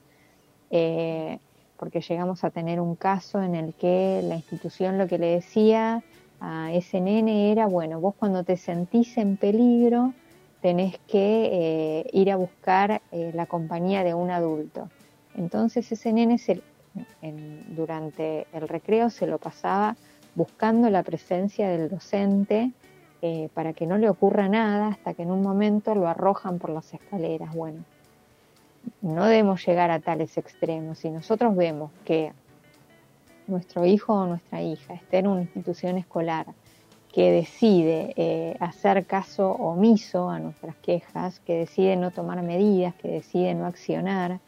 eh, porque llegamos a tener un caso en el que la institución lo que le decía a ese nene era, bueno, vos cuando te sentís en peligro tenés que eh, ir a buscar eh, la compañía de un adulto. Entonces ese nene se, durante el recreo se lo pasaba buscando la presencia del docente eh, para que no le ocurra nada hasta que en un momento lo arrojan por las escaleras. Bueno, no debemos llegar a tales extremos. Si nosotros vemos que nuestro hijo o nuestra hija esté en una institución escolar que decide eh, hacer caso omiso a nuestras quejas, que decide no tomar medidas, que decide no accionar,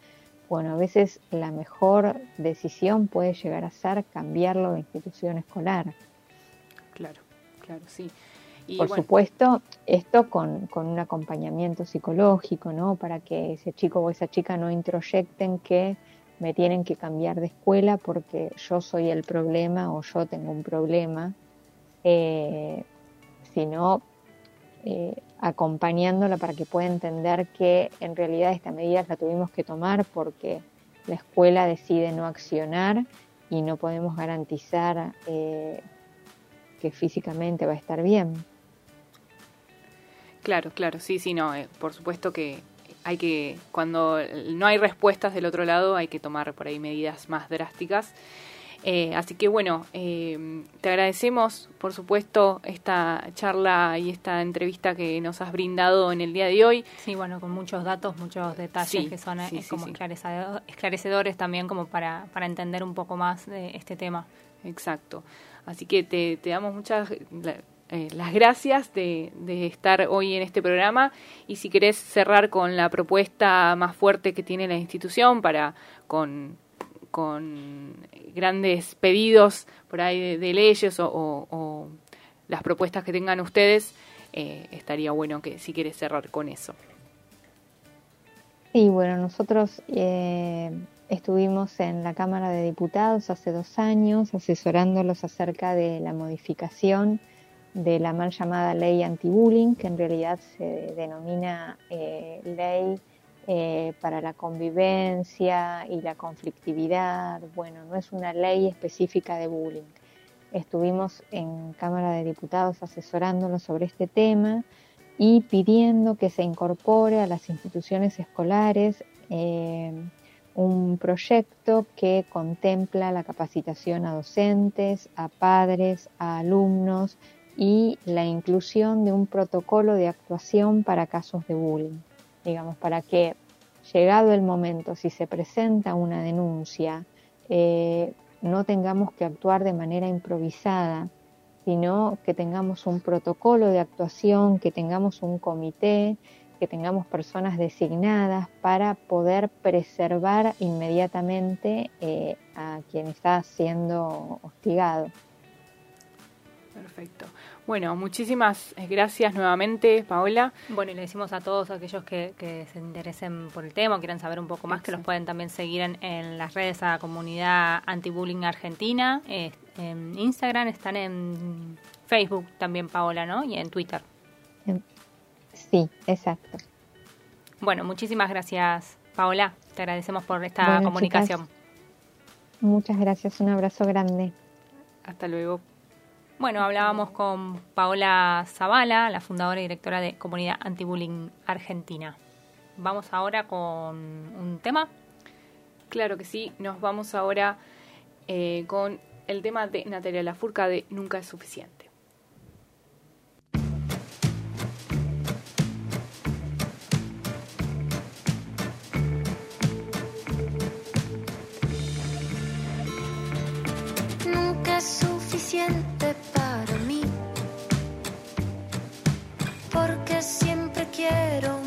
bueno, a veces la mejor decisión puede llegar a ser cambiarlo de institución escolar. Claro, claro, sí. Y Por bueno. supuesto, esto con, con, un acompañamiento psicológico, ¿no? Para que ese chico o esa chica no introyecten que me tienen que cambiar de escuela porque yo soy el problema o yo tengo un problema, eh, sino eh, acompañándola para que pueda entender que en realidad esta medida la tuvimos que tomar porque la escuela decide no accionar y no podemos garantizar eh, que físicamente va a estar bien. Claro, claro, sí, sí, no, eh, por supuesto que hay que, cuando no hay respuestas del otro lado, hay que tomar por ahí medidas más drásticas. Eh, así que bueno, eh, te agradecemos por supuesto esta charla y esta entrevista que nos has brindado en el día de hoy. Sí, bueno, con muchos datos, muchos detalles sí, que son sí, como esclarecedores también como para, para entender un poco más de este tema. Exacto. Así que te, te damos muchas eh, las gracias de, de, estar hoy en este programa y si querés cerrar con la propuesta más fuerte que tiene la institución para con con grandes pedidos por ahí de, de leyes o, las propuestas que tengan ustedes, eh, estaría bueno que si quieres cerrar con eso. Sí, bueno, nosotros eh, estuvimos en la Cámara de Diputados hace dos años asesorándolos acerca de la modificación de la mal llamada ley anti-bullying, que en realidad se denomina eh, ley eh, para la convivencia y la conflictividad. Bueno, no es una ley específica de bullying. Estuvimos en Cámara de Diputados asesorándonos sobre este tema y pidiendo que se incorpore a las instituciones escolares eh, un proyecto que contempla la capacitación a docentes, a padres, a alumnos y la inclusión de un protocolo de actuación para casos de bullying digamos, para que llegado el momento, si se presenta una denuncia, eh, no tengamos que actuar de manera improvisada, sino que tengamos un protocolo de actuación, que tengamos un comité, que tengamos personas designadas para poder preservar inmediatamente eh, a quien está siendo hostigado. Perfecto. Bueno, muchísimas eh, gracias nuevamente, Paola. Bueno, y le decimos a todos aquellos que, que se interesen por el tema, quieran saber un poco más, que los pueden también seguir en, en las redes a la comunidad Anti-Bullying Argentina, eh, en Instagram, están en Facebook también, Paola, ¿no? Y en Twitter. Sí, exacto. Bueno, muchísimas gracias, Paola. Te agradecemos por esta bueno, comunicación. Chicas, muchas gracias, un abrazo grande. Hasta luego. Bueno, hablábamos con Paola Zavala, la fundadora y directora de Comunidad Antibullying Argentina. Vamos ahora con un tema. Claro que sí, nos vamos ahora eh, con el tema de Natalia Lafourca de Nunca es suficiente. Nunca es suficiente quiero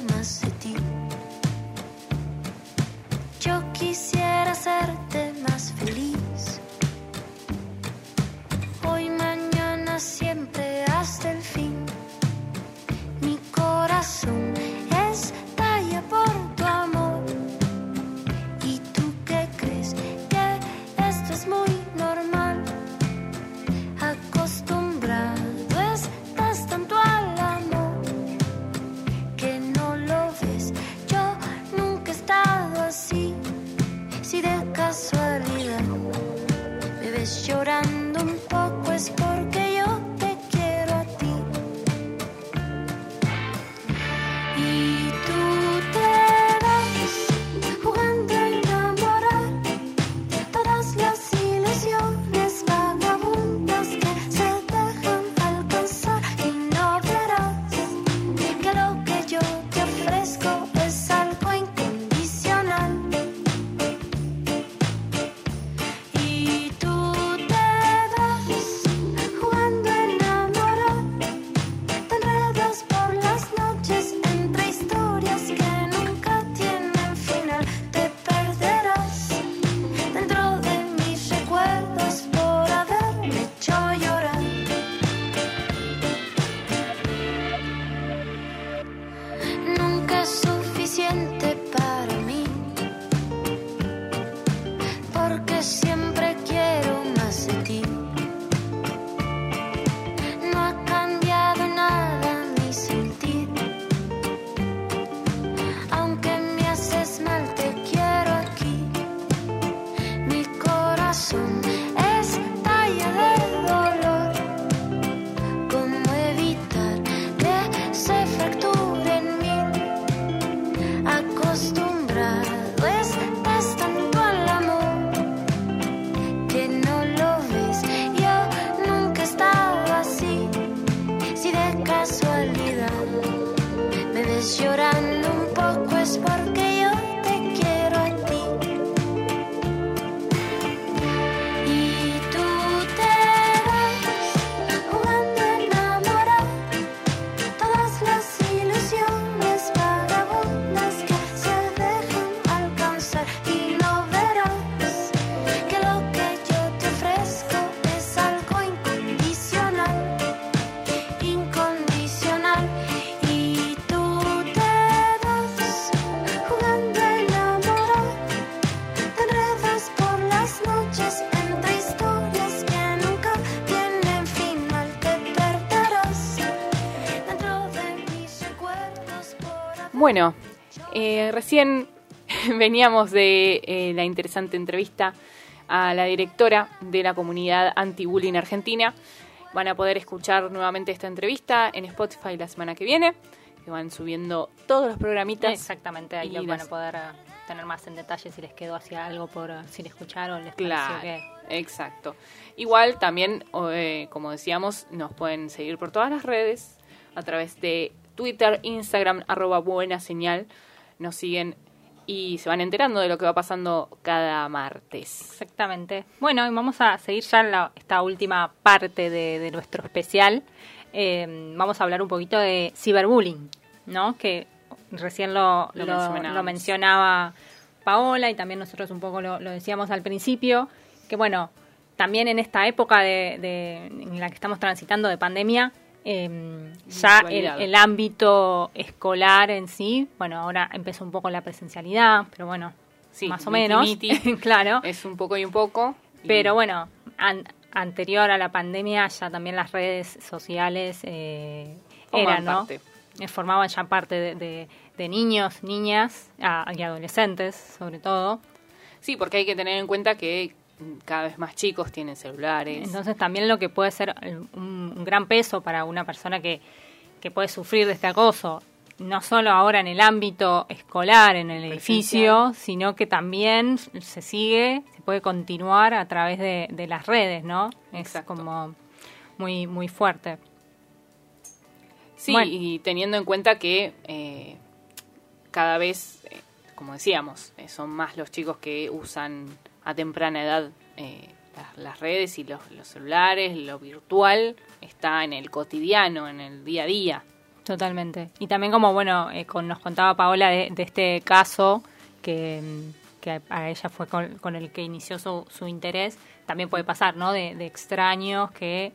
Bueno, eh, recién veníamos de eh, la interesante entrevista a la directora de la comunidad anti-bullying argentina. Van a poder escuchar nuevamente esta entrevista en Spotify la semana que viene, que van subiendo todos los programitas. Exactamente, ahí lo van a poder eh, tener más en detalle si les quedó hacia algo por eh, sin escuchar o les Claro, pareció exacto. Igual también, eh, como decíamos, nos pueden seguir por todas las redes, a través de Twitter, Instagram, arroba buena señal. Nos siguen y se van enterando de lo que va pasando cada martes. Exactamente. Bueno, y vamos a seguir ya en la- esta última parte de, de nuestro especial. Eh, vamos a hablar un poquito de ciberbullying, ¿no? Que recién lo, Lo lo- mencionábamos. lo mencionaba Paola y también nosotros un poco lo, lo decíamos al principio, que bueno, también en esta época de, de- en la que estamos transitando de pandemia, eh, ya el, ámbito escolar en sí, bueno, ahora empezó un poco la presencialidad, pero bueno, Sí, más o miti, menos, miti. claro. Es un poco y un poco. y- Pero bueno, an- anterior a la pandemia ya también las redes sociales eh, eran, ¿no? parte. Eh, Formaban ya parte de, de- de niños, niñas ah, y adolescentes, sobre todo. Sí, porque hay que tener en cuenta que cada vez más chicos tienen celulares. Entonces también lo que puede ser un, un gran peso para una persona que, que puede sufrir de este acoso, no solo ahora en el ámbito escolar, en el edificio, sino que también se sigue, se puede continuar a través de, de las redes, ¿no? Es como muy, muy fuerte. Sí, Bueno. y teniendo en cuenta que eh, cada vez, eh, como decíamos, eh, son más los chicos que usan a temprana edad eh, las, redes y los, celulares, lo virtual, está en el cotidiano, en el día a día. Totalmente. Y también como, bueno, eh, con, nos contaba Paola de, de este caso que, mm, que a ella fue con, con el que inició su, su interés, también puede pasar, ¿no? De, extraños que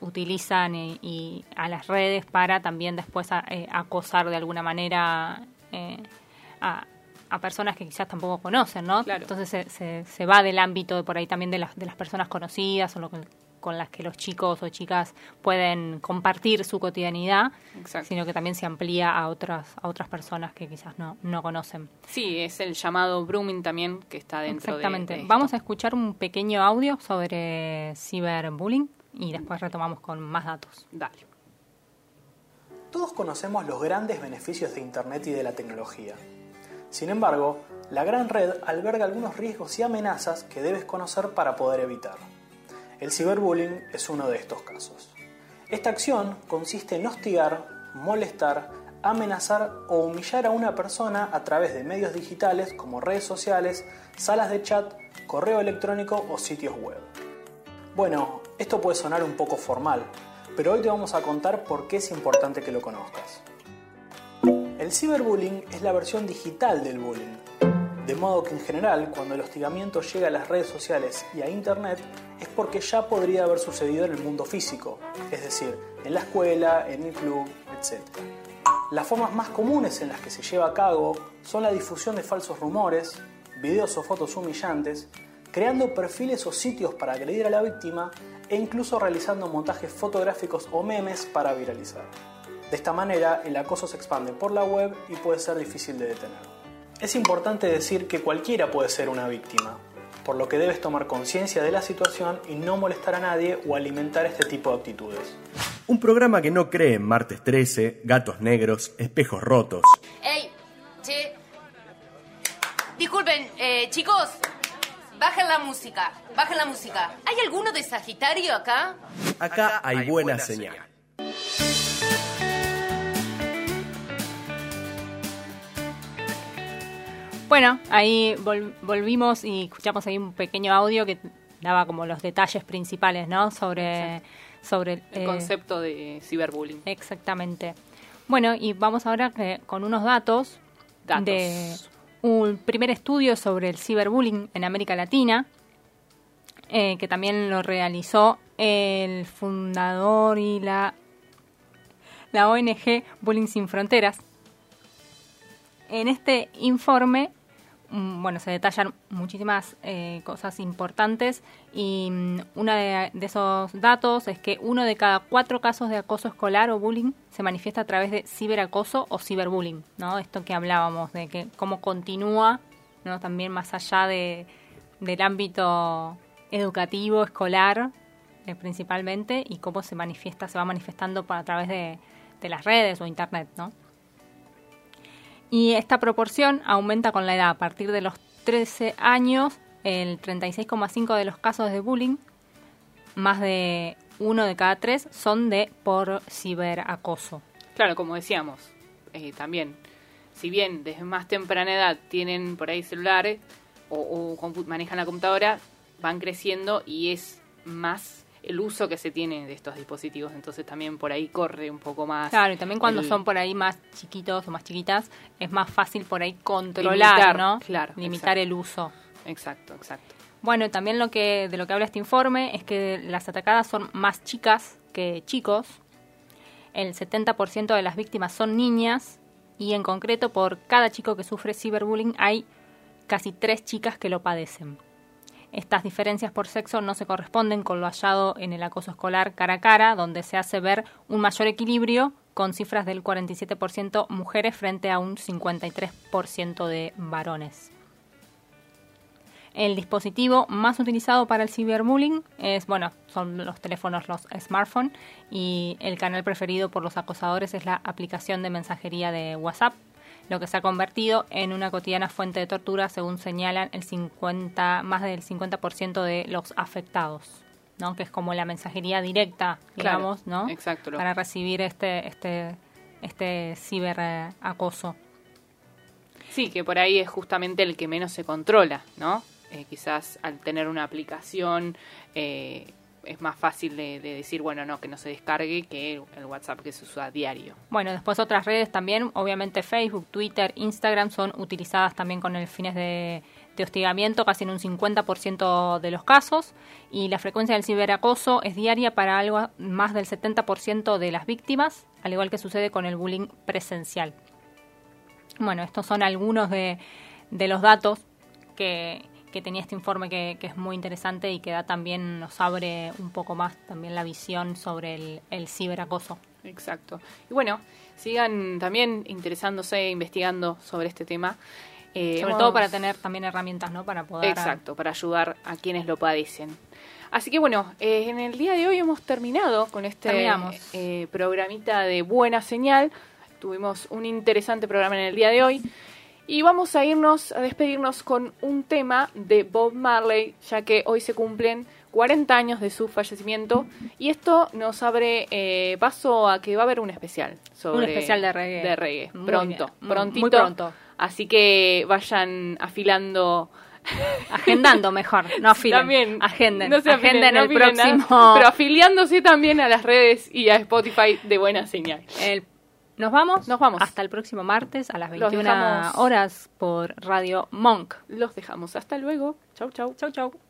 utilizan y a las redes para también después a- eh, acosar de alguna manera eh, a, a personas que quizás tampoco conocen, ¿no? Claro. Entonces se, se, se va del ámbito de por ahí también de las, de las personas conocidas o lo que- con las que los chicos o chicas pueden compartir su cotidianidad, Exacto. sino que también se amplía a otras a otras personas que quizás no, no conocen. Sí, es el llamado grooming también que está dentro de- Exactamente. de esto. Vamos a escuchar un pequeño audio sobre ciberbullying y después retomamos con más datos. Dale. Todos conocemos los grandes beneficios de Internet y de la tecnología. Sin embargo, la gran red alberga algunos riesgos y amenazas que debes conocer para poder evitar. El ciberbullying es uno de estos casos. Esta acción consiste en hostigar, molestar, amenazar o humillar a una persona a través de medios digitales como redes sociales, salas de chat, correo electrónico o sitios web. Bueno, esto puede sonar un poco formal, pero hoy te vamos a contar por qué es importante que lo conozcas. El ciberbullying es la versión digital del bullying, de modo que en general cuando el hostigamiento llega a las redes sociales y a internet es porque ya podría haber sucedido en el mundo físico, es decir, en la escuela, en el club, etc. Las formas más comunes en las que se lleva a cabo son la difusión de falsos rumores, videos o fotos humillantes, creando perfiles o sitios para agredir a la víctima e incluso realizando montajes fotográficos o memes para viralizar. De esta manera, el acoso se expande por la web y puede ser difícil de detener. Es importante decir que cualquiera puede ser una víctima, por lo que debes tomar conciencia de la situación y no molestar a nadie o alimentar este tipo de actitudes. Un programa que no cree en martes 13, gatos negros, espejos rotos. ¡Ey! Che. Disculpen, eh, chicos. Bajen la música. Bajen la música. ¿Hay alguno de Sagitario acá? Acá hay buena señal. Bueno, ahí vol- volvimos y escuchamos ahí un pequeño audio que daba como los detalles principales, ¿no? Sobre, sobre El eh, concepto de ciberbullying. Exactamente. Bueno, y vamos ahora que- con unos datos, Datos. de un primer estudio sobre el ciberbullying en América Latina, eh, que también lo realizó el fundador y la, la ONG Bullying Sin Fronteras. En este informe, bueno, se detallan muchísimas eh, cosas importantes y mm, uno de, de esos datos es que uno de cada cuatro casos de acoso escolar o bullying se manifiesta a través de ciberacoso o ciberbullying, ¿no? Esto que hablábamos de que cómo continúa, ¿no? También más allá de, del ámbito educativo, escolar, eh, principalmente, y cómo se manifiesta, se va manifestando por, a través de las redes o internet, ¿no? Y esta proporción aumenta con la edad. A partir de los 13 años, el 36,5 de los casos de bullying, más de uno de cada tres, son de por ciberacoso. Claro, como decíamos, eh, también, si bien desde más temprana edad tienen por ahí celulares o, o manejan la computadora, van creciendo y es más el uso que se tiene de estos dispositivos, entonces también por ahí corre un poco más. Claro, y también cuando el- son por ahí más chiquitos o más chiquitas, es más fácil por ahí controlar, Limitar, ¿no? claro, Limitar exacto. el uso. Exacto, exacto. Bueno, también lo que de lo que habla este informe es que las atacadas son más chicas que chicos. El 70% de las víctimas son niñas y en concreto por cada chico que sufre ciberbullying hay casi tres chicas que lo padecen. Estas diferencias por sexo no se corresponden con lo hallado en el acoso escolar cara a cara, donde se hace ver un mayor equilibrio con cifras del 47% mujeres frente a un 53% de varones. El dispositivo más utilizado para el ciberbullying es, bueno, son los teléfonos, los smartphones, y el canal preferido por los acosadores es la aplicación de mensajería de WhatsApp, lo que se ha convertido en una cotidiana fuente de tortura, según señalan el 50, más del 50% de los afectados, ¿no? Que es como la mensajería directa, Claro, digamos, ¿no? exacto, Para recibir este, este, este ciberacoso. Sí, que por ahí es justamente el que menos se controla, ¿no? eh, quizás al tener una aplicación eh, es más fácil de, de decir, bueno, no, que no se descargue que el WhatsApp que se usa a diario. Bueno, después otras redes también, obviamente Facebook, Twitter, Instagram son utilizadas también con el fines de, de hostigamiento casi en un 50% de los casos y la frecuencia del ciberacoso es diaria para algo más del 70% de las víctimas, al igual que sucede con el bullying presencial. Bueno, estos son algunos de, de los datos que, que tenía este informe que, que es muy interesante y que da también nos abre un poco más también la visión sobre el, el ciberacoso. Exacto. Y bueno, sigan también interesándose, investigando sobre este tema. Eh, Sobre hemos- todo para tener también herramientas, ¿no? Para poder... Exacto, para ayudar a quienes lo padecen. Así que bueno, eh, en el día de hoy hemos terminado con este eh, programita de Buena Señal. Tuvimos un interesante programa en el día de hoy. Y vamos a irnos, a despedirnos con un tema de Bob Marley, ya que hoy se cumplen 40 años de su fallecimiento. Y esto nos abre eh, paso a que va a haber un especial. Sobre Un especial de reggae. De reggae, Muy pronto, bien, prontito. muy pronto. Así que vayan afilando Agendando mejor, no afilen. también Agenden. no se afilen, agenden no el nada, próximo... pero afiliándose también a las redes y a Spotify de buena señal el- Nos vamos. Nos vamos. Hasta el próximo martes a las Los 21 dejamos. horas por Radio Monk. los dejamos hasta luego chau chau Chau, chau.